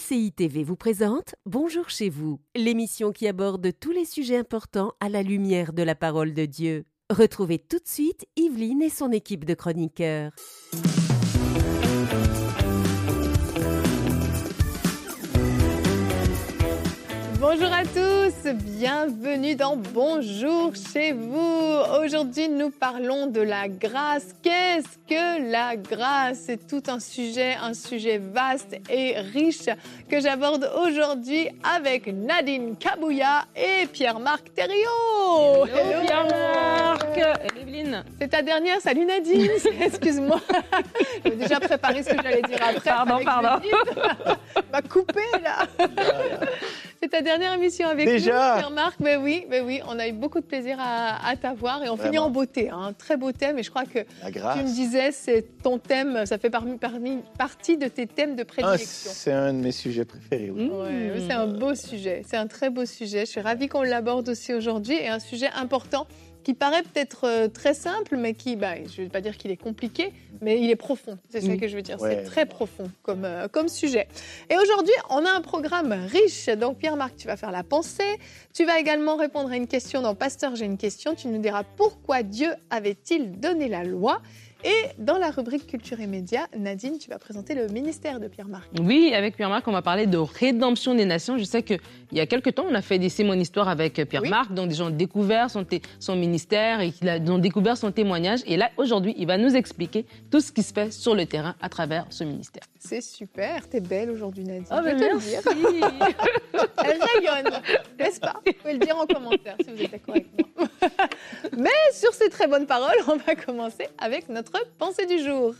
MCI TV vous présente Bonjour chez vous, l'émission qui aborde tous les sujets importants à la lumière de la parole de Dieu. Retrouvez tout de suite Yveline et son équipe de chroniqueurs. Bonjour à tous, bienvenue dans Bonjour chez vous. Aujourd'hui, nous parlons de la grâce. Qu'est-ce que la grâce? C'est tout un sujet, un sujet vaste et riche que j'aborde aujourd'hui avec Nadine Kabouya et Pierre-Marc Thériault. Hello, Pierre-Marc Evelyne. C'est ta dernière, salut Nadine, excuse-moi. J'ai déjà préparé ce que j'allais dire après. Pardon, pardon. M'a coupé là. C'est ta dernière émission avec Déjà nous, Pierre-Marc. Mais oui, mais oui, on a eu beaucoup de plaisir à, à t'avoir et on finit en beauté. hein. Un très beau thème et je crois que tu me disais, c'est ton thème, ça fait parmi, parmi- partie de tes thèmes de Ah, prédilection. c'est un de mes sujets préférés. oui. Ouais, c'est un beau sujet, c'est un très beau sujet. Je suis ravie qu'on l'aborde aussi aujourd'hui et un sujet important qui paraît peut-être euh, très simple, mais qui, bah, je ne vais pas dire qu'il est compliqué, mais il est profond. C'est ça Mm. que je veux dire. Ouais. C'est très profond comme, euh, comme sujet. Et aujourd'hui, on a un programme riche. Donc, Pierre-Marc, tu vas faire la pensée. Tu vas également répondre à une question dans Pasteur, j'ai une question. Tu nous diras pourquoi Dieu avait-il donné la loi et dans la rubrique Culture et Médias, Nadine, tu vas présenter le ministère de Pierre-Marc. Oui, avec Pierre-Marc, on va parler de rédemption des nations. Je sais qu'il y a quelques temps, on a fait des C'est mon histoire avec Pierre-Marc. Donc, des gens ont découvert son, ministère et qu'ils ont découvert son témoignage. Et là, aujourd'hui, il va nous expliquer tout ce qui se fait sur le terrain à travers ce ministère. C'est super, t'es belle aujourd'hui Nadine. Je ben te le dire. Elle rayonne, n'est-ce pas? Vous pouvez le dire en commentaire si vous êtes d'accord avec moi. Mais sur ces très bonnes paroles, on va commencer avec notre pensée du jour.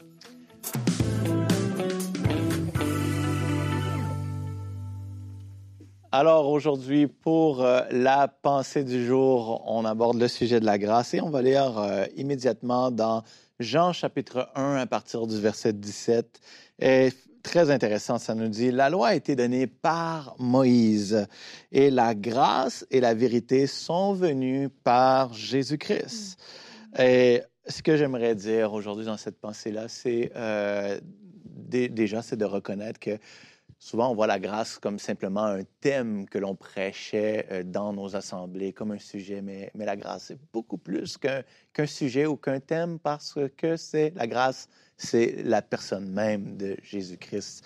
Alors aujourd'hui, pour euh, la pensée du jour, on aborde le sujet de la grâce et on va lire euh, immédiatement dans Jean chapitre 1 à partir du verset 17. Et très intéressant, ça nous dit, la loi a été donnée par Moïse et la grâce et la vérité sont venues par Jésus-Christ. Et ce que j'aimerais dire aujourd'hui dans cette pensée-là, c'est euh, dé- déjà, c'est de reconnaître que souvent on voit la grâce comme simplement un thème que l'on prêchait euh, dans nos assemblées, comme un sujet, mais, la grâce, c'est beaucoup plus qu'un sujet ou qu'un thème parce que c'est la grâce, c'est la personne même de Jésus-Christ.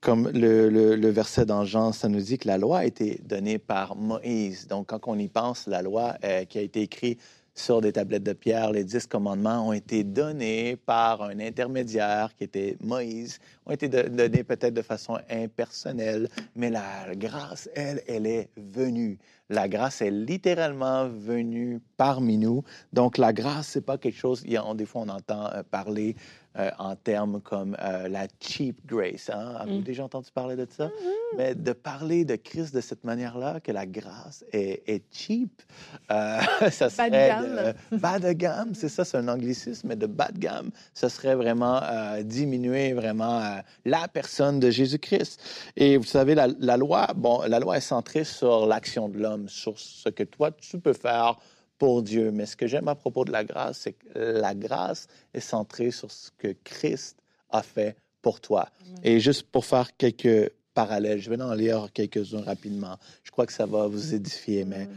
Comme le verset dans Jean, ça nous dit que la loi a été donnée par Moïse. Donc, quand on y pense, la loi euh, qui a été écrite sur des tablettes de pierre, les dix commandements ont été donnés par un intermédiaire qui était Moïse, ont été donnés peut-être de façon impersonnelle, mais la grâce, elle, elle est venue. La grâce est littéralement venue parmi nous. Donc, la grâce, c'est pas quelque chose, des fois, on entend euh, parler euh, en termes comme euh, la cheap grace. Hein? Avez-vous Mm. déjà entendu parler de ça? Mais de parler de Christ de cette manière-là, que la grâce est, est cheap, euh, ça Bas de serait gamme. de- bas de gamme, c'est ça, c'est un anglicisme, mais de bas de gamme, ce serait vraiment diminuer vraiment la personne de Jésus-Christ. Et vous savez, la, la loi, bon, la loi est centrée sur l'action de l'homme, sur ce que toi tu peux faire pour Dieu. Mais ce que j'aime à propos de la grâce, c'est que la grâce est centrée sur ce que Christ a fait pour toi. Et juste pour faire quelques parallèles, je vais en lire quelques-uns rapidement. Je crois que ça va vous édifier, mais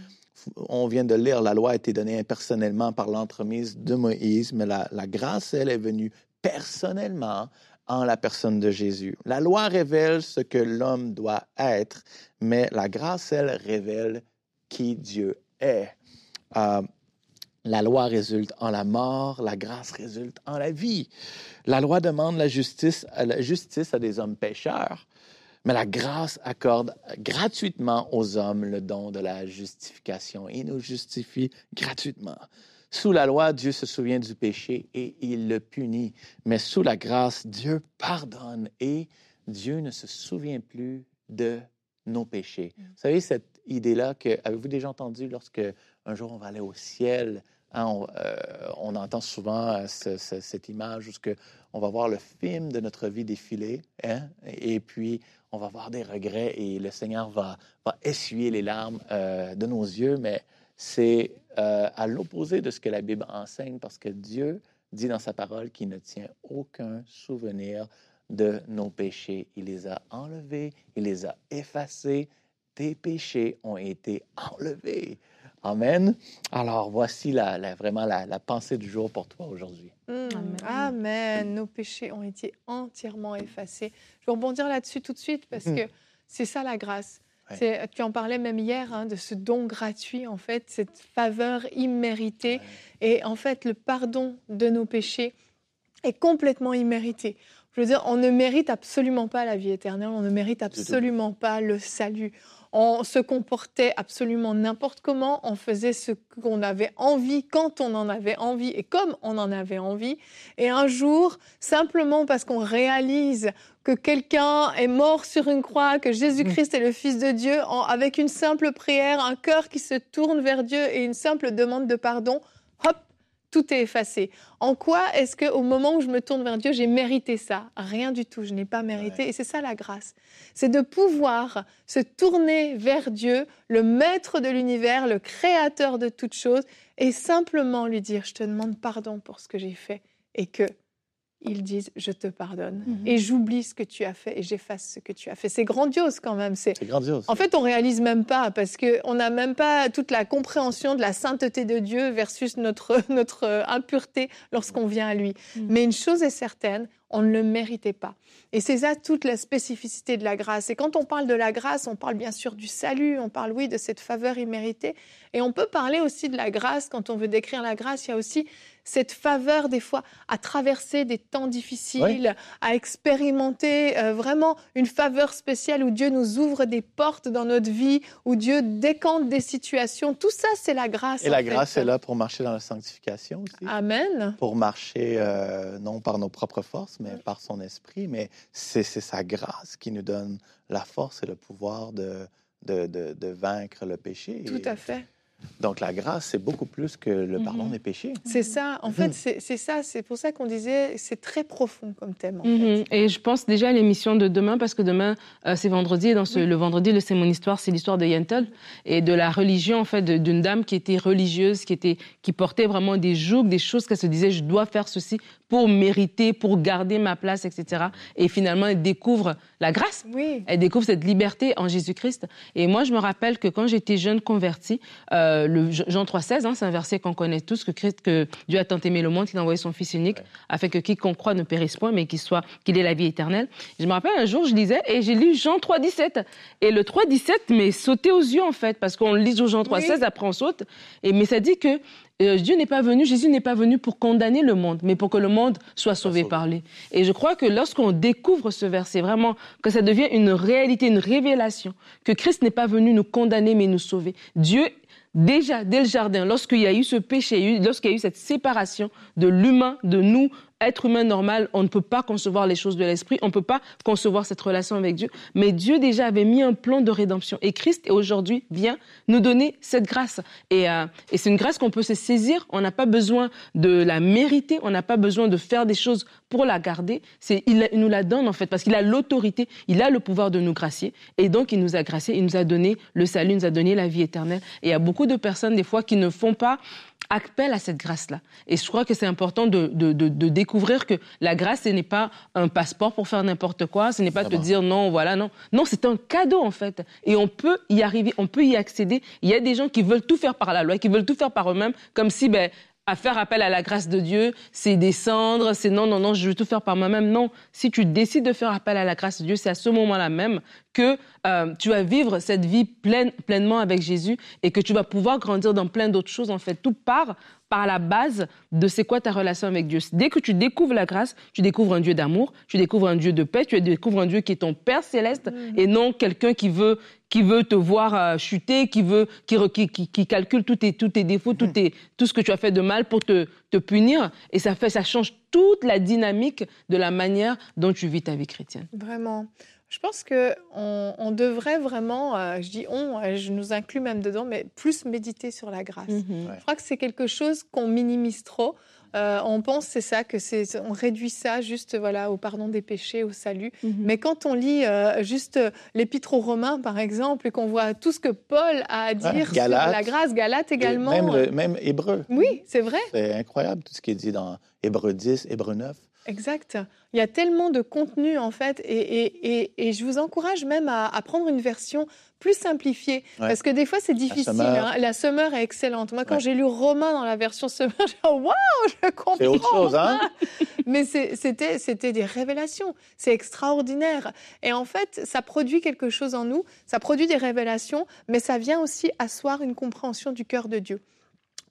on vient de lire, la loi a été donnée impersonnellement par l'entremise de Moïse, mais la, la grâce, elle, est venue personnellement en la personne de Jésus. La loi révèle ce que l'homme doit être, mais la grâce, elle, révèle qui Dieu est. Euh, la loi résulte en la mort, la grâce résulte en la vie. La loi demande la justice, la justice à des hommes pécheurs, mais la grâce accorde gratuitement aux hommes le don de la justification et nous justifie gratuitement. Sous la loi, Dieu se souvient du péché et il le punit, mais sous la grâce, Dieu pardonne et Dieu ne se souvient plus de nos péchés. Vous savez, cette idée-là que, avez-vous déjà entendu lorsque un jour on va aller au ciel, hein, on, euh, on entend souvent euh, ce- ce- cette image où on va voir le film de notre vie défiler, hein, et puis on va voir des regrets et le Seigneur va, essuyer les larmes euh, de nos yeux, mais c'est à l'opposé de ce que la Bible enseigne parce que Dieu dit dans sa parole qu'il ne tient aucun souvenir de nos péchés. Il les a enlevés, il les a effacés. Tes péchés ont été enlevés. Amen. Alors, voici la, vraiment la, pensée du jour pour toi aujourd'hui. Mmh. Amen. Nos péchés ont été entièrement effacés. Je vais rebondir là-dessus tout de suite parce mmh. que c'est ça la grâce. Tu en parlais même hier hein, de ce don gratuit, en fait, cette faveur imméritée. Et en fait, le pardon de nos péchés est complètement immérité. Je veux dire, on ne mérite absolument pas la vie éternelle, on ne mérite absolument pas le salut on se comportait absolument n'importe comment, on faisait ce qu'on avait envie quand on en avait envie et comme on en avait envie. Et un jour, simplement parce qu'on réalise que quelqu'un est mort sur une croix, que Jésus-Christ est le Fils de Dieu, avec une simple prière, un cœur qui se tourne vers Dieu et une simple demande de pardon, hop, tout est effacé. En quoi est-ce qu'au moment où je me tourne vers Dieu, j'ai mérité ça? Rien du tout, je n'ai pas mérité. Et c'est ça la grâce. C'est de pouvoir se tourner vers Dieu, le maître de l'univers, le créateur de toutes choses, et simplement lui dire, je te demande pardon pour ce que j'ai fait et que ils disent je te pardonne mhm. et j'oublie ce que tu as fait et j'efface ce que tu as fait. C'est grandiose quand même. C'est grandiose. En fait, on réalise même pas parce que on n'a même pas toute la compréhension de la sainteté de Dieu versus notre notre impureté lorsqu'on vient à lui. Mhm. Mais une chose est certaine, on ne le méritait pas. Et c'est ça toute la spécificité de la grâce. Et quand on parle de la grâce, on parle bien sûr du salut, on parle oui de cette faveur imméritée. Et on peut parler aussi de la grâce, quand on veut décrire la grâce, il y a aussi cette faveur des fois à traverser des temps difficiles, à expérimenter euh, vraiment une faveur spéciale où Dieu nous ouvre des portes dans notre vie, où Dieu décante des situations. Tout ça, c'est la grâce. Et la grâce est là pour marcher dans la sanctification aussi. Amen. Pour marcher euh, non par nos propres forces, mais par son esprit. Mais c'est sa grâce qui nous donne la force et le pouvoir de, de, de vaincre le péché. Tout à fait. Donc la grâce, c'est beaucoup plus que le pardon mhm. des péchés. C'est ça. En fait, mhm. c'est ça. C'est pour ça qu'on disait, c'est très profond comme thème. Mhm. Et je pense déjà à l'émission de demain, parce que demain, euh, c'est vendredi. Et dans ce, le vendredi, le C'est mon histoire, c'est l'histoire de Yentl et de la religion, en fait, d'une dame qui était religieuse, qui, était, qui portait vraiment des jougs, des choses qu'elle se disait, je dois faire ceci pour mériter, pour garder ma place, etc. Et finalement, elle découvre la grâce. Oui. Elle découvre cette liberté en Jésus-Christ. Et moi, je me rappelle que quand j'étais jeune convertie, euh, le Jean 3,16, hein, c'est un verset qu'on connaît tous, que, Christ, que Dieu a tant aimé le monde qu'il a envoyé son Fils unique, afin que quiconque croit ne périsse point, mais qu'il soit, qu'il ait la vie éternelle. je me rappelle un jour, je lisais et j'ai lu Jean 3,17. Et le 3,17 m'est sauté aux yeux, en fait, parce qu'on lit Jean 3,16, après on saute. Et, mais ça dit que euh, Dieu n'est pas venu, Jésus n'est pas venu pour condamner le monde, mais pour que le monde soit sauvé par lui. Et je crois que lorsqu'on découvre ce verset, vraiment, que ça devient une réalité, une révélation, que Christ n'est pas venu nous condamner, mais nous sauver. Dieu déjà dès le jardin, lorsqu'il y a eu ce péché, lorsqu'il y a eu cette séparation de l'humain, de nous, être humain normal, on ne peut pas concevoir les choses de l'esprit, on ne peut pas concevoir cette relation avec Dieu. Mais Dieu déjà avait mis un plan de rédemption. Et Christ, aujourd'hui, vient nous donner cette grâce. Et, euh, et c'est une grâce qu'on peut se saisir. On n'a pas besoin de la mériter, on n'a pas besoin de faire des choses pour la garder. C'est, il, nous la donne, en fait, parce qu'il a l'autorité, il a le pouvoir de nous gracier. Et donc, il nous a gracié, il nous a donné le salut, il nous a donné la vie éternelle. Et il y a beaucoup de personnes, des fois, qui ne font pas appelle à cette grâce-là. Et je crois que c'est important de, de, de, découvrir que la grâce, ce n'est pas un passeport pour faire n'importe quoi, ce n'est pas te dire non, voilà, non. Non, c'est un cadeau, en fait. Et on peut y arriver, on peut y accéder. Il y a des gens qui veulent tout faire par la loi, qui veulent tout faire par eux-mêmes, comme si, ben, à faire appel à la grâce de Dieu, c'est descendre, c'est non, non, non, je veux tout faire par moi-même. Non, si tu décides de faire appel à la grâce de Dieu, c'est à ce moment-là même que euh, tu vas vivre cette vie pleine, pleinement avec Jésus et que tu vas pouvoir grandir dans plein d'autres choses. En fait, tout part par la base de c'est quoi ta relation avec Dieu. Dès que tu découvres la grâce, tu découvres un Dieu d'amour, tu découvres un Dieu de paix, tu découvres un Dieu qui est ton Père céleste mm. et non quelqu'un qui veut qui veut te voir euh, chuter, qui veut qui, qui, qui, calcule tous tes tous tes défauts, tout, mm. tout ce que tu as fait de mal pour te, te punir et ça fait ça change toute la dynamique de la manière dont tu vis ta vie chrétienne. Vraiment. Je pense que on, devrait vraiment, euh, je dis on, euh, je nous inclus même dedans, mais plus méditer sur la grâce. Mhm. Je crois que c'est quelque chose qu'on minimise trop. Euh, on pense c'est ça que c'est on réduit ça juste voilà au pardon des péchés au salut mhm. mais quand on lit juste l'épître aux Romains par exemple et qu'on voit tout ce que Paul a à dire sur la grâce Galate également même, même Hébreu oui c'est vrai c'est incroyable tout ce qui est dit dans Hébreu 10 Hébreu 9 Exact. Il y a tellement de contenu en fait, et, je vous encourage même à, prendre une version plus simplifiée, parce que des fois c'est difficile. La Summer. est excellente. Moi, quand j'ai lu Romain dans la version Summer, j'ai dit waouh, je comprends. C'est autre chose, hein Mais c'était c'était des révélations. C'est extraordinaire. Et en fait, ça produit quelque chose en nous. Ça produit des révélations, mais ça vient aussi asseoir une compréhension du cœur de Dieu.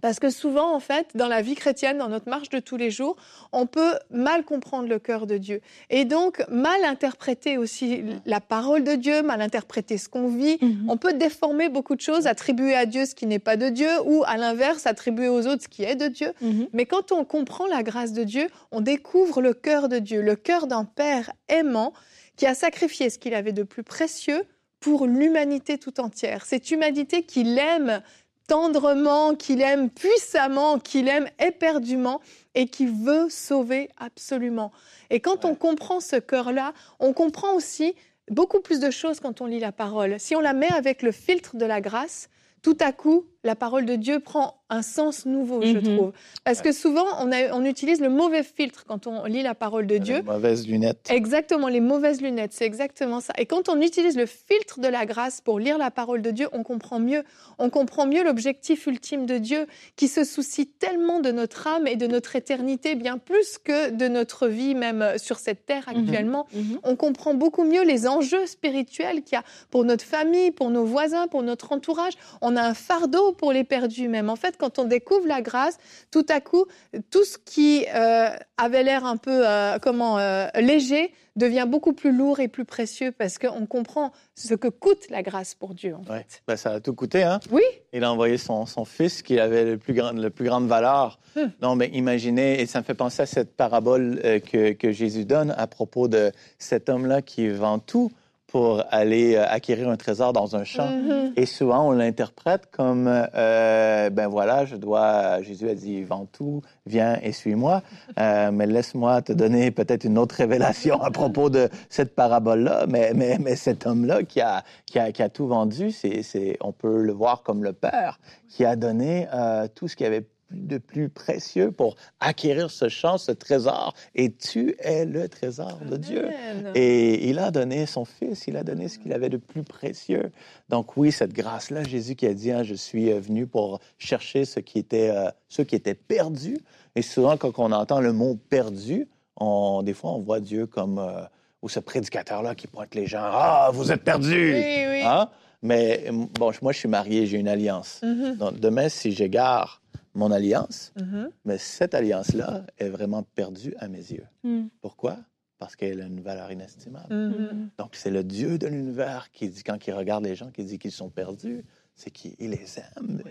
Parce que souvent, en fait, dans la vie chrétienne, dans notre marche de tous les jours, on peut mal comprendre le cœur de Dieu. Et donc, mal interpréter aussi la parole de Dieu, mal interpréter ce qu'on vit. Mhm. On peut déformer beaucoup de choses, attribuer à Dieu ce qui n'est pas de Dieu, ou à l'inverse, attribuer aux autres ce qui est de Dieu. Mhm. Mais quand on comprend la grâce de Dieu, on découvre le cœur de Dieu, le cœur d'un Père aimant qui a sacrifié ce qu'il avait de plus précieux pour l'humanité tout entière. Cette humanité qu'il aime tendrement, qu'il aime puissamment, qu'il aime éperdument et qui veut sauver absolument. Et quand on comprend ce cœur-là, on comprend aussi beaucoup plus de choses quand on lit la parole. Si on la met avec le filtre de la grâce, tout à coup, la parole de Dieu prend un sens nouveau, je mhm. trouve. Parce que souvent, on, on, utilise le mauvais filtre quand on lit la parole de Dieu. Les mauvaises lunettes. Exactement, les mauvaises lunettes, c'est exactement ça. Et quand on utilise le filtre de la grâce pour lire la parole de Dieu, on comprend mieux. On comprend mieux l'objectif ultime de Dieu qui se soucie tellement de notre âme et de notre éternité, bien plus que de notre vie même sur cette terre mhm. actuellement. Mhm. On comprend beaucoup mieux les enjeux spirituels qu'il y a pour notre famille, pour nos voisins, pour notre entourage. On a un fardeau pour les perdus même. En fait, quand on découvre la grâce, tout à coup, tout ce qui euh, avait l'air un peu euh, comment euh, léger devient beaucoup plus lourd et plus précieux parce qu'on comprend ce que coûte la grâce pour Dieu. En ben, ça a tout coûté, hein? Oui. Il a envoyé son, son fils qui avait le plus, grand, le plus grande valeur. Hum. Non, mais imaginez, et ça me fait penser à cette parabole que, que Jésus donne à propos de cet homme-là qui vend tout pour aller euh, acquérir un trésor dans un champ. Mm-hmm. Et souvent, on l'interprète comme, euh, ben voilà, je dois, Jésus a dit, vends tout, viens et suis-moi. Euh, mais laisse-moi te donner peut-être une autre révélation à propos de cette parabole-là. Mais, mais, mais cet homme-là qui a, qui, a, qui a tout vendu, c'est, on peut le voir comme le Père qui a donné euh, tout ce qu'il avait de plus précieux pour acquérir ce champ, ce trésor. Et tu es le trésor de Dieu. Et il a donné son Fils, il a donné ce qu'il avait de plus précieux. Donc oui, cette grâce-là, Jésus qui a dit, hein, je suis euh, venu pour chercher ce qui était, euh, ceux qui étaient perdus. Et souvent, quand on entend le mot perdu, on, des fois, on voit Dieu comme, euh, ou ce prédicateur-là qui pointe les gens, ah, vous êtes perdus. Oui, oui. Hein? Mais bon, moi, je suis marié, j'ai une alliance. Mm-hmm. Donc, demain, si j'égare mon alliance, mm-hmm. mais cette alliance-là est vraiment perdue à mes yeux. Mm. Pourquoi? Parce qu'elle a une valeur inestimable. Mm-hmm. Donc, c'est le Dieu de l'univers qui dit, quand il regarde les gens, qui dit qu'ils sont perdus, c'est qu'il les aime.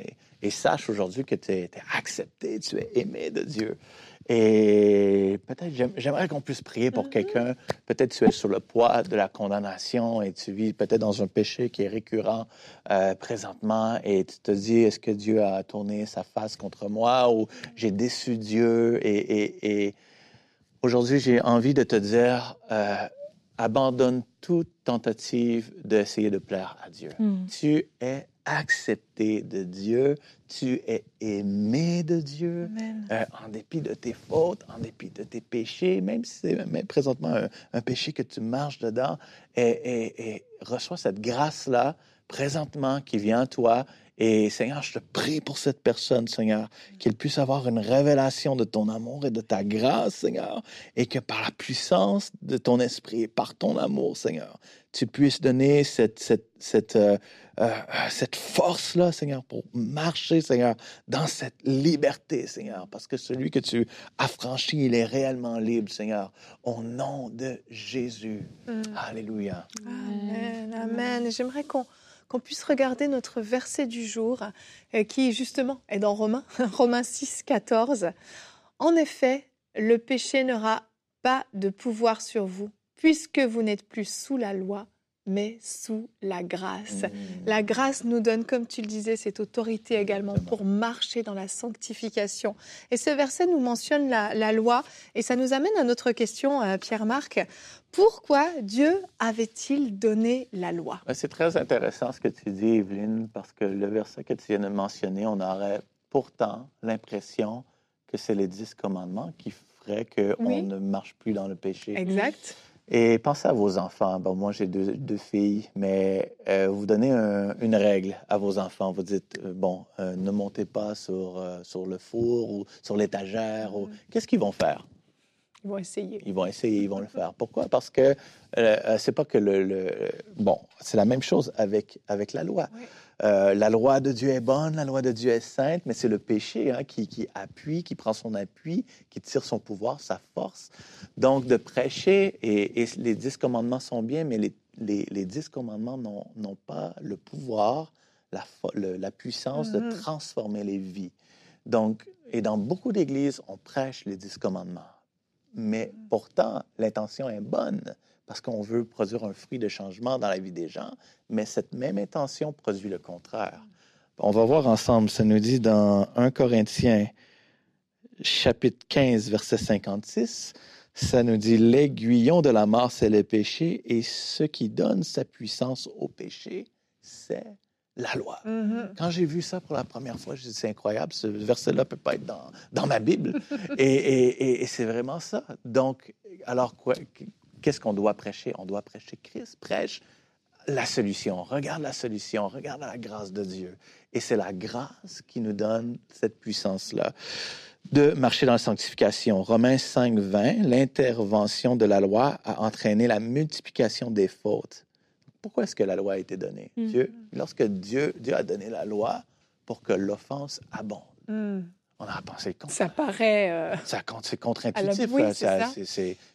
Et, sache aujourd'hui que tu es, accepté, tu es aimé de Dieu. Et peut-être, j'aimerais qu'on puisse prier pour quelqu'un. Peut-être tu es sur le poids de la condamnation et tu vis peut-être dans un péché qui est récurrent euh, présentement et tu te dis, est-ce que Dieu a tourné sa face contre moi ou j'ai déçu Dieu? Et, aujourd'hui, j'ai envie de te dire, euh, abandonne toute tentative d'essayer de plaire à Dieu. Mm. Tu es accepté de Dieu, tu es aimé de Dieu, euh, en dépit de tes fautes, en dépit de tes péchés, même si c'est présentement un, péché que tu marches dedans, et, et reçois cette grâce-là présentement qui vient à toi et Seigneur, je te prie pour cette personne, Seigneur, qu'elle puisse avoir une révélation de ton amour et de ta grâce, Seigneur, et que par la puissance de ton esprit et par ton amour, Seigneur, tu puisses donner cette, cette, cette, euh, euh, cette force-là, Seigneur, pour marcher, Seigneur, dans cette liberté, Seigneur, parce que celui que tu as franchi, il est réellement libre, Seigneur, au nom de Jésus. Mm. Alléluia. Amen, amen. J'aimerais qu'on qu'on puisse regarder notre verset du jour, euh, qui justement est dans Romains, Romains 6, 14. En effet, le péché n'aura pas de pouvoir sur vous, puisque vous n'êtes plus sous la loi, mais sous la grâce. Mmh. La grâce nous donne, comme tu le disais, cette autorité également pour marcher dans la sanctification. Et ce verset nous mentionne la, loi, et ça nous amène à notre question, euh, Pierre-Marc. Pourquoi Dieu avait-il donné la loi? Ben, C'est très intéressant ce que tu dis, Evelyne, parce que le verset que tu viens de mentionner, on aurait pourtant l'impression que c'est les dix commandements qui après qu'on Oui. ne marche plus dans le péché. Exact. Et pensez à vos enfants. Bon, moi, j'ai deux, deux filles, mais euh, vous donnez un- une règle à vos enfants. Vous dites, euh, bon, euh, ne montez pas sur, sur le four ou sur l'étagère. ou- Mhm. Qu'est-ce qu'ils vont faire? Ils vont essayer. Ils vont essayer, ils vont le faire. Pourquoi? Parce que c'est pas que le, le- Bon, c'est la même chose avec, avec la loi. Ouais. Euh, la loi de Dieu est bonne, la loi de Dieu est sainte, mais c'est le péché hein, qui, qui appuie, qui prend son appui, qui tire son pouvoir, sa force. Donc, de prêcher, et, et les dix commandements sont bien, mais les, les, les dix commandements n'ont pas le pouvoir, la, fo- le- la puissance de transformer les vies. Donc, et dans beaucoup d'églises, on prêche les dix commandements. Mais pourtant, l'intention est bonne parce qu'on veut produire un fruit de changement dans la vie des gens, mais cette même intention produit le contraire. On va voir ensemble, ça nous dit dans 1 Corinthiens chapitre 15, verset 56, ça nous dit l'aiguillon de la mort, c'est le péché, et ce qui donne sa puissance au péché, c'est la loi. Mhm. Quand j'ai vu ça pour la première fois, j'ai dit, c'est incroyable, ce verset-là peut pas être dans, dans ma Bible. et et- et- et c'est vraiment ça. Donc, alors, qu'est-ce qu'on doit prêcher? On doit prêcher Christ. Prêche la solution. Regarde la solution. Regarde la grâce de Dieu. Et c'est la grâce qui nous donne cette puissance-là de marcher dans la sanctification. Romains 5, 20, l'intervention de la loi a entraîné la multiplication des fautes. Pourquoi est-ce que la loi a été donnée? Mhm. Dieu, lorsque Dieu, Dieu a donné la loi pour que l'offense abonde. Mhm. On a pensé contre. Ça paraît. euh, Ça, c'est contre-intuitif. oui, hein,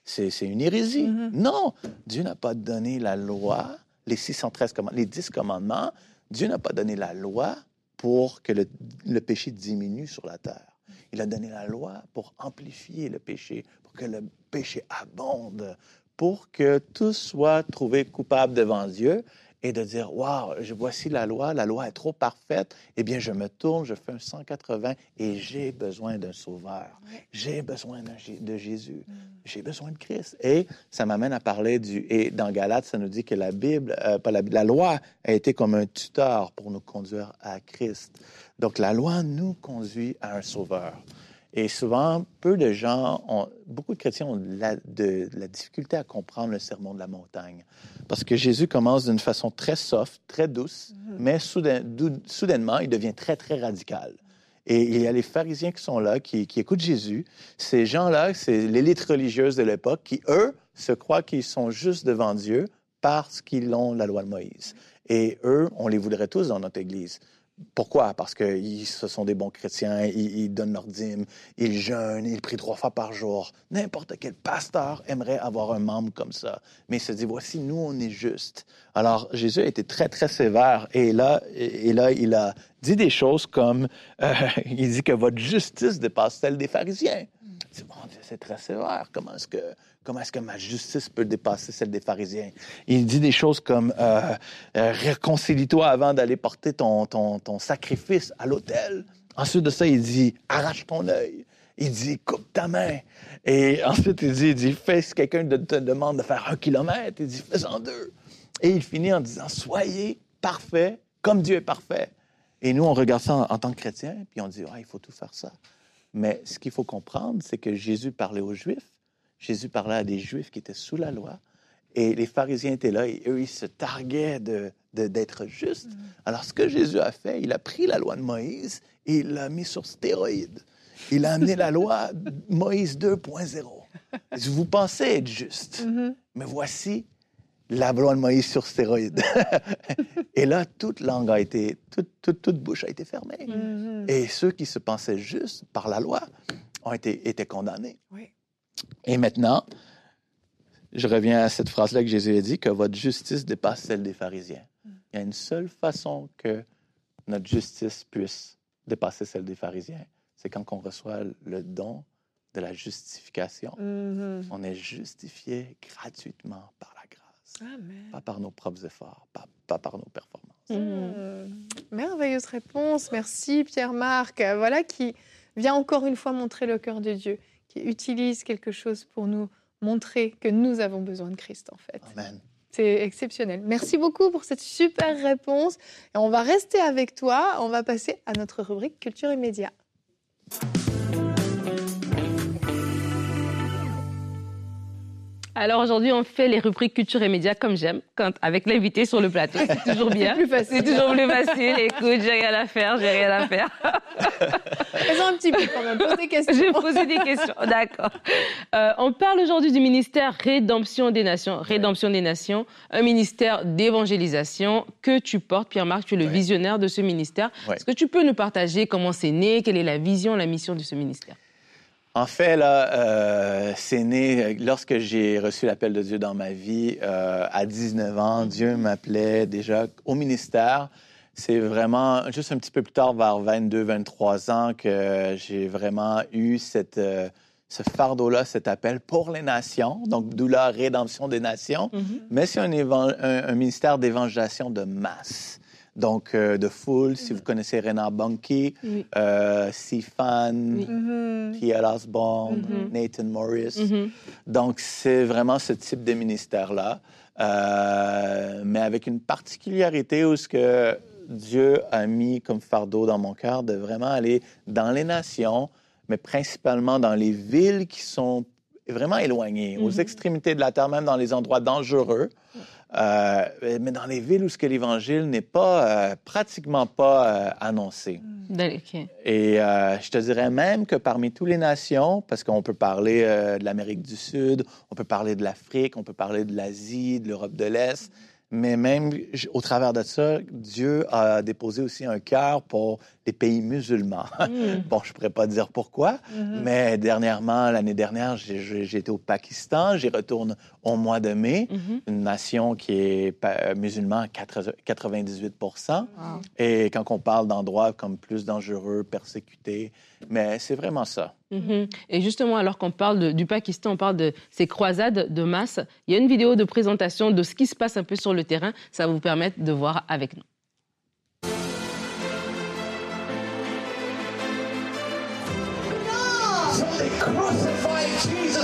c'est une hérésie. Mhm. Non, Dieu n'a pas donné la loi, les 613 commandements, les 10 commandements. Dieu n'a pas donné la loi pour que le, le péché diminue sur la terre. Il a donné la loi pour amplifier le péché, pour que le péché abonde, pour que tous soient trouvés coupables devant Dieu et de dire, Waouh, je- voici la loi, la loi est trop parfaite, eh bien, je me tourne, je fais un 180 et j'ai besoin d'un sauveur. J'ai besoin de Jésus. J'ai besoin de Christ. Et ça m'amène à parler du. Et dans Galates, ça nous dit que la Bible, euh, pas la, la loi a été comme un tuteur pour nous conduire à Christ. Donc la loi nous conduit à un sauveur. Et souvent, peu de gens, ont, beaucoup de chrétiens ont de la, de, de la difficulté à comprendre le sermon de la montagne. Parce que Jésus commence d'une façon très soft, très douce, mais soudain- dou- soudainement, il devient très, très radical. Et il y a les pharisiens qui sont là, qui, qui écoutent Jésus. Ces gens-là, c'est l'élite religieuse de l'époque qui, eux, se croient qu'ils sont juste devant Dieu parce qu'ils ont la loi de Moïse. Et eux, on les voudrait tous dans notre Église. Pourquoi? Parce que ce sont des bons chrétiens, ils, donnent leur dîme, ils jeûnent, ils prient trois fois par jour. N'importe quel pasteur aimerait avoir un membre comme ça. Mais il se dit, voici, nous, on est juste. Alors, Jésus a été très, très sévère. Et là, et là il a dit des choses comme, euh, il dit que votre justice dépasse celle des pharisiens. C'est bon, très sévère. Comment est-ce que, comment est-ce que ma justice peut dépasser celle des pharisiens? Il dit des choses comme euh, euh, réconcilie-toi avant d'aller porter ton, ton, ton sacrifice à l'autel. Ensuite de ça, il dit arrache ton œil. Il dit coupe ta main. Et ensuite, il dit, il dit fais si quelqu'un te demande de faire un kilomètre. Il dit fais-en deux. Et il finit en disant soyez parfaits comme Dieu est parfait. Et nous, on regarde ça en, en tant que chrétiens, puis on dit ah, il faut tout faire ça. Mais ce qu'il faut comprendre, c'est que Jésus parlait aux Juifs. Jésus parlait à des Juifs qui étaient sous la loi. Et les pharisiens étaient là et eux, ils se targuaient de, de- d'être justes. Alors, ce que Jésus a fait, il a pris la loi de Moïse et il l'a mis sur stéroïde. Il a amené la loi Moïse 2.0. Vous pensez être juste, Mhm. mais voici la loi de Moïse sur stéroïde. et là, toute langue a été, toute, toute, toute bouche a été fermée. Mhm. Et ceux qui se pensaient justes par la loi ont été, été condamnés. Oui. Et maintenant, je reviens à cette phrase-là que Jésus a dit, que votre justice dépasse celle des pharisiens. Il y a une seule façon que notre justice puisse dépasser celle des pharisiens, c'est quand on reçoit le don de la justification. Mhm. On est justifié gratuitement par la grâce, Amen. pas par nos propres efforts, pas, pas par nos performances. Mhm. Merveilleuse réponse. Merci Pierre-Marc. Voilà qui vient encore une fois montrer le cœur de Dieu, qui utilise quelque chose pour nous montrer que nous avons besoin de Christ en fait. Amen. C'est exceptionnel. Merci beaucoup pour cette super réponse. Et on va rester avec toi. On va passer à notre rubrique Culture et Médias. Alors aujourd'hui, on fait les rubriques culture et médias comme j'aime, quand avec l'invité sur le plateau. C'est toujours bien. plus facile. C'est toujours plus facile. Écoute, j'ai rien à faire, j'ai rien à faire. Faisons un petit peu quand même. Pose des questions. Je vais poser des questions. D'accord. Euh, on parle aujourd'hui du ministère Rédemption des Nations. Rédemption des Nations, un ministère d'évangélisation que tu portes, Pierre-Marc. Tu es le Ouais. visionnaire de ce ministère. Ouais. Est-ce que tu peux nous partager comment c'est né, quelle est la vision, la mission de ce ministère? En fait, là, euh, c'est né euh, lorsque j'ai reçu l'appel de Dieu dans ma vie. euh, à 19 ans, Dieu m'appelait déjà au ministère. C'est vraiment juste un petit peu plus tard, vers 22, 23 ans, que j'ai vraiment eu cette, euh, ce fardeau-là, cet appel pour les nations. Donc, d'où la rédemption des nations. Mais c'est un- un ministère d'évangélisation de masse. Donc, euh, de foule, si vous connaissez Renan Bunky, Oui. euh, Sifan, Mhm. Pierre Osborne, Mhm. Nathan Morris. Mhm. Donc, c'est vraiment ce type de ministère-là, Euh, mais avec une particularité où ce que Dieu a mis comme fardeau dans mon cœur de vraiment aller dans les nations, mais principalement dans les villes qui sont vraiment éloignées, aux Mhm. extrémités de la terre, même dans les endroits dangereux. Euh, mais dans les villes où ce que l'Évangile n'est pas, euh, pratiquement pas euh, annoncé. D'aller- ok. Et euh, je te dirais même que parmi toutes les nations, parce qu'on peut parler euh, de l'Amérique du Sud, on peut parler de l'Afrique, on peut parler de l'Asie, de l'Europe de l'Est, mais même au travers de ça, Dieu a déposé aussi un cœur pour les pays musulmans. Mm. Bon, je pourrais pas dire pourquoi, Mhm. mais dernièrement, l'année dernière, été au Pakistan, j'y retourne au mois de mai, Mhm. une nation qui est pa- musulmane à 80 98 Wow. et quand on parle d'endroits comme plus dangereux, persécutés, mais c'est vraiment ça. Mhm. Et justement, alors qu'on parle de- du Pakistan, on parle de ces croisades de masse, il y a une vidéo de présentation de ce qui se passe un peu sur le terrain. Ça va vous permettre de voir avec nous.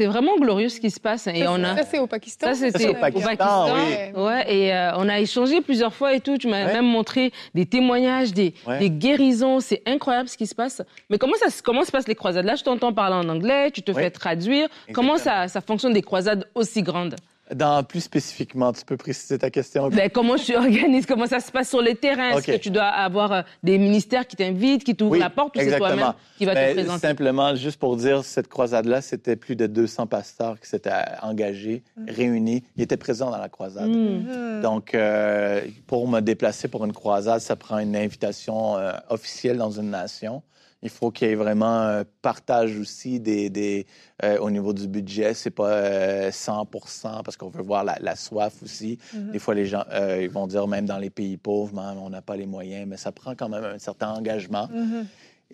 C'est vraiment glorieux ce qui se passe. Et on a... Ça, c'est au Pakistan. Ça, c'était au Pakistan, oui. Ouais, et euh, on a échangé plusieurs fois et tout. Tu m'as Ouais. même montré des témoignages, des, Ouais. des guérisons. C'est incroyable ce qui se passe. Mais comment ça se- comment se passent les croisades? Là, je t'entends parler en anglais, tu te Ouais. fais traduire. Comment ça, ça fonctionne des croisades aussi grandes? Dans plus spécifiquement, tu peux préciser ta question. Ben, Comment tu organises Comment ça se passe sur le terrain? Est-ce que tu dois avoir euh, des ministères qui t'invitent, qui t'ouvrent Oui, la porte ou c'est toi-même qui va te présenter? Simplement, juste pour dire, cette croisade-là, c'était plus de 200 pasteurs qui s'étaient engagés, réunis. Ils étaient présents dans la croisade. Hmm. Donc, euh, pour me déplacer pour une croisade, ça prend une invitation euh, officielle dans une nation. Il faut qu'il y ait vraiment un partage aussi des, des, euh, au niveau du budget. C'est pas euh, 100% parce qu'on veut voir la, la soif aussi. Des fois, les gens euh, ils vont dire, même dans les pays pauvres, Man, on n'a pas les moyens, mais ça prend quand même un certain engagement.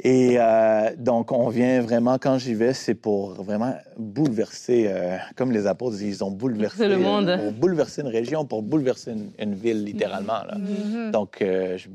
Et euh, donc, on vient vraiment, quand j'y vais, c'est pour vraiment bouleverser, euh, comme les apôtres, ils ont bouleversé Le monde. Pour bouleverser une région, pour bouleverser une, une ville, littéralement. Là. Donc, euh, je-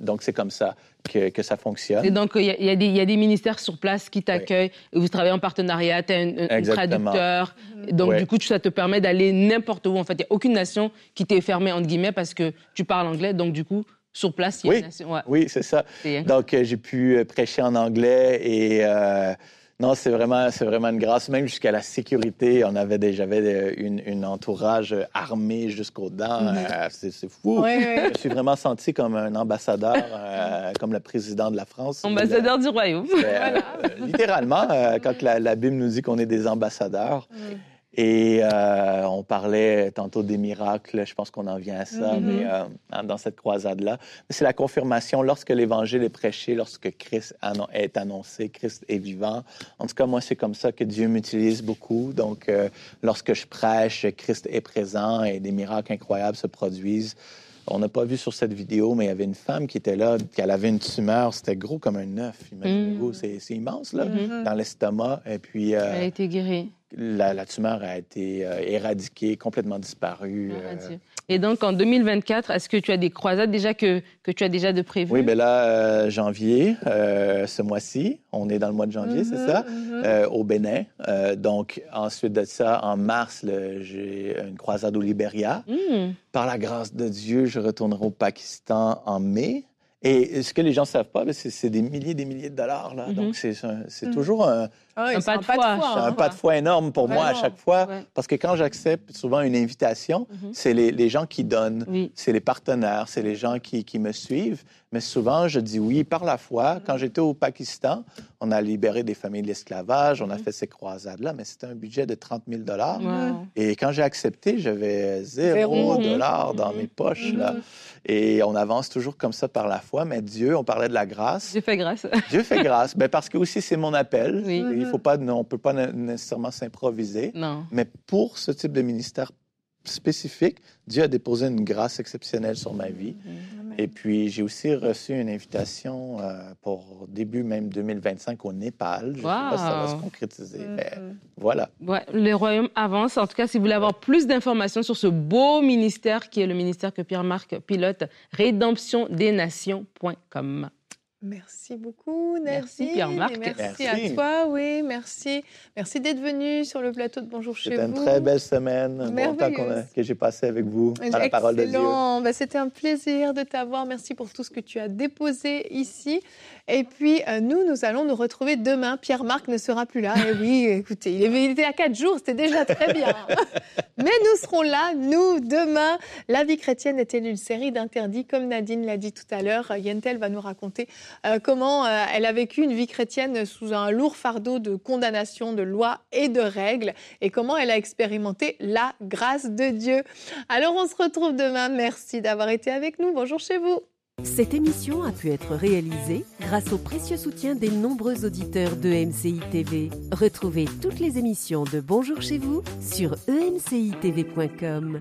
donc c'est comme ça que, que ça fonctionne. Et donc, il y, a- y des- il y a des ministères sur place qui t'accueillent, et vous travaillez en partenariat, tu as un, traducteur. Donc, Ouais. du coup, ça te permet d'aller n'importe où. En fait, il n'y a aucune nation qui t'est fermée, entre guillemets, parce que tu parles anglais. Donc, du coup, sur place, il y a Oui. une nation. Ouais. Oui, c'est ça. Donc, euh, j'ai pu euh, prêcher en anglais et euh, Non, c'est vraiment, c'est vraiment une grâce. Même jusqu'à la sécurité, on avait déjà j'avais une, une entourage armé jusqu'aux dents. Euh, c'est, fou. Je me suis vraiment senti comme un ambassadeur, euh, comme le président de la France. Ambassadeur du royaume. Euh, littéralement, quand la, la Bible nous dit qu'on est des ambassadeurs. Et euh, on parlait tantôt des miracles, je pense qu'on en vient à ça, Mhm. mais euh, dans cette croisade-là. C'est la confirmation lorsque l'Évangile est prêché, lorsque Christ est annoncé, Christ est vivant. En tout cas, moi, c'est comme ça que Dieu m'utilise beaucoup. Donc, euh, lorsque je prêche, Christ est présent et des miracles incroyables se produisent. On n'a pas vu sur cette vidéo, mais il y avait une femme qui était là, qui elle avait une tumeur, c'était gros comme un œuf, imaginez-vous, c'est c'est immense, là, Mhm. dans l'estomac. Et puis, euh, Elle a été guérie. la, la tumeur a été euh, éradiquée, complètement disparue. Ah, euh. Et donc, en 2024, est-ce que tu as des croisades déjà que, que tu as déjà de prévues? Oui, ben là, euh, janvier, euh, ce mois-ci, on est dans le mois de janvier, c'est ça, Mhm. euh, au Bénin. Donc, ensuite de ça, en mars, j'ai une croisade au Libéria. Hmm. Par la grâce de Dieu, je retournerai au Pakistan en mai. Et ce que les gens ne savent pas, c'est des milliers des milliers de dollars. Là. Mhm. Donc, c'est Mhm. toujours un, Ah Un c'est pas de foi. hein. un pas de foi énorme pour moi à chaque fois. Ouais. Parce que quand j'accepte souvent une invitation, Mhm. c'est les, les gens qui donnent, Oui. c'est les partenaires, c'est les gens qui, qui me suivent. Mais souvent, je dis oui par la foi. Quand j'étais au Pakistan, on a libéré des familles de l'esclavage, on a fait ces croisades-là, mais c'était un budget de 30 000 dollars. Wow. Et quand j'ai accepté, j'avais zéro dollar dans Mhm. mes poches. Là. Et on avance toujours comme ça par la foi. Mais Dieu, on parlait de la grâce. J'ai fait grâce. Dieu fait grâce. Ben, parce que aussi, c'est mon appel. Oui. Il faut pas, on peut pas né- nécessairement s'improviser. Non. Mais pour ce type de ministère spécifique, Dieu a déposé une grâce exceptionnelle sur ma vie. Et puis, j'ai aussi reçu une invitation euh, pour début même 2025 au Népal. Je ne sais pas si ça va se concrétiser, Mhm. mais voilà. Ouais, le royaume avance. En tout cas, si vous voulez avoir plus d'informations sur ce beau ministère qui est le ministère que Pierre-Marc pilote, rédemptiondenations.com. Merci beaucoup, Merci, Nadine. Pierre-Marc. Et Merci, Merci. à toi, oui, merci. Merci d'être venu sur le plateau de Bonjour chez C'était vous. une très belle semaine, un bon temps a- Merveilleuse. que j'ai passé avec vous à la parole de Dieu. Excellent. Bah, C'était un plaisir de t'avoir. Merci pour tout ce que tu as déposé ici. Et puis, euh, nous, nous allons nous retrouver demain. Pierre-Marc ne sera plus là. Et oui, écoutez, il est- il était à quatre jours, c'était déjà très bien. Mais nous serons là, nous, demain. La vie chrétienne est-elle une série d'interdits? Comme Nadine l'a dit tout à l'heure, Yentel va nous raconter euh, comment euh, elle a vécu une vie chrétienne sous un lourd fardeau de condamnation, de lois et de règles, et comment elle a expérimenté la grâce de Dieu. Alors on se retrouve demain. Merci d'avoir été avec nous. Bonjour chez vous. Cette émission a pu être réalisée grâce au précieux soutien des nombreux auditeurs de TV. Retrouvez toutes les émissions de Bonjour chez vous sur emcitv.com.